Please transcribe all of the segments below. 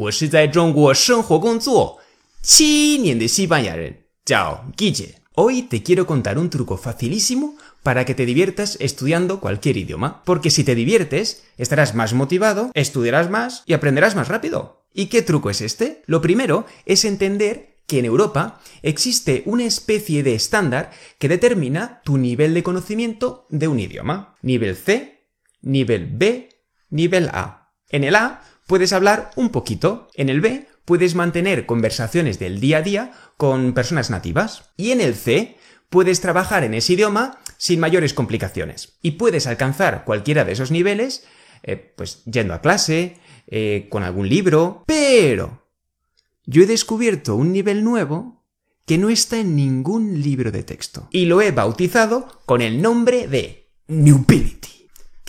我是在中国生活工作七年的西班牙人，叫 Guille. Hoy te quiero contar un truco facilísimo para que te diviertas estudiando cualquier idioma. Porque si te diviertes, estarás más motivado, estudiarás más y aprenderás más rápido. ¿Y qué truco es este? Lo primero es entender que en Europa existe una especie de estándar que determina tu nivel de conocimiento de un idioma. Nivel C, nivel B, nivel A. En el A puedes hablar un poquito, en el B puedes mantener conversaciones del día a día con personas nativas. Y en el C puedes trabajar en ese idioma sin mayores complicaciones. Y puedes alcanzar cualquiera de esos niveles, eh, pues yendo a clase, eh, con algún libro. Pero yo he descubierto un nivel nuevo que no está en ningún libro de texto. Y lo he bautizado con el nombre de Newbility.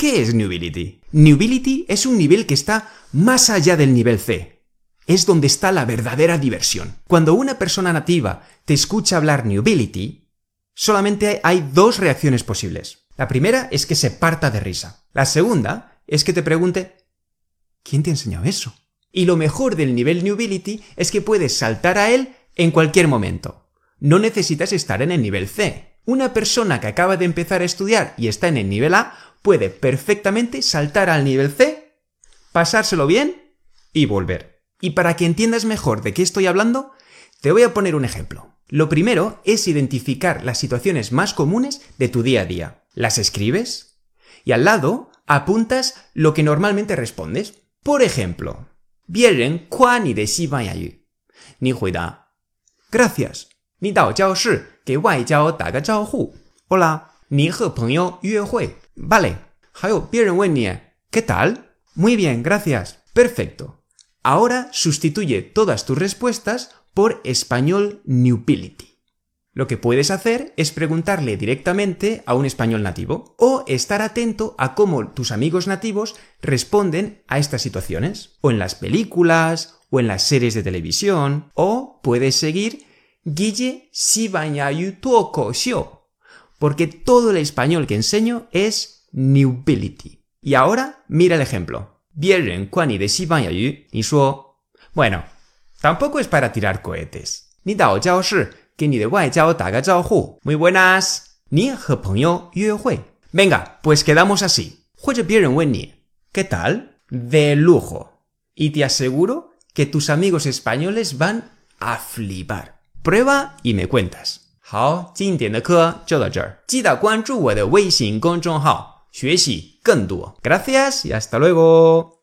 ¿Qué es Newbility? Newbility es un nivel que está más allá del nivel C es donde está la verdadera diversión. Cuando una persona nativa te escucha hablar Newbility, solamente hay dos reacciones posibles. La primera es que se parta de risa. La segunda es que te pregunte, ¿quién te ha enseñado eso? Y lo mejor del nivel Newbility es que puedes saltar a él en cualquier momento. No necesitas estar en el nivel C. Una persona que acaba de empezar a estudiar y está en el nivel A puede perfectamente saltar al nivel C, pasárselo bien y volver. Y para que entiendas mejor de qué estoy hablando, te voy a poner un ejemplo. Lo primero es identificar las situaciones más comunes de tu día a día. Las escribes y al lado apuntas lo que normalmente respondes. Por ejemplo, ni de Ni Gracias. Ni dao que wai jiao da ge Hola. Ni he Vale. ¿qué tal? Muy bien, gracias. Perfecto. Ahora sustituye todas tus respuestas por español Newbility. Lo que puedes hacer es preguntarle directamente a un español nativo o estar atento a cómo tus amigos nativos responden a estas situaciones, o en las películas, o en las series de televisión, o puedes seguir Guille Sibanyayu Tuoko porque todo el español que enseño es newbility. Y ahora mira el ejemplo. Bueno, tampoco es para tirar cohetes. Ni dao jiao shi, que ni de jiao. Muy buenas. Ni he peng hui. Venga, pues quedamos así. Huye bien wen ni. ¿Qué tal? De lujo. Y te aseguro que tus amigos españoles van a flipar. Prueba y me cuentas. 好，今天的课就到这儿，记得关注我的微信公众号。学习更多。Gracias y hasta luego.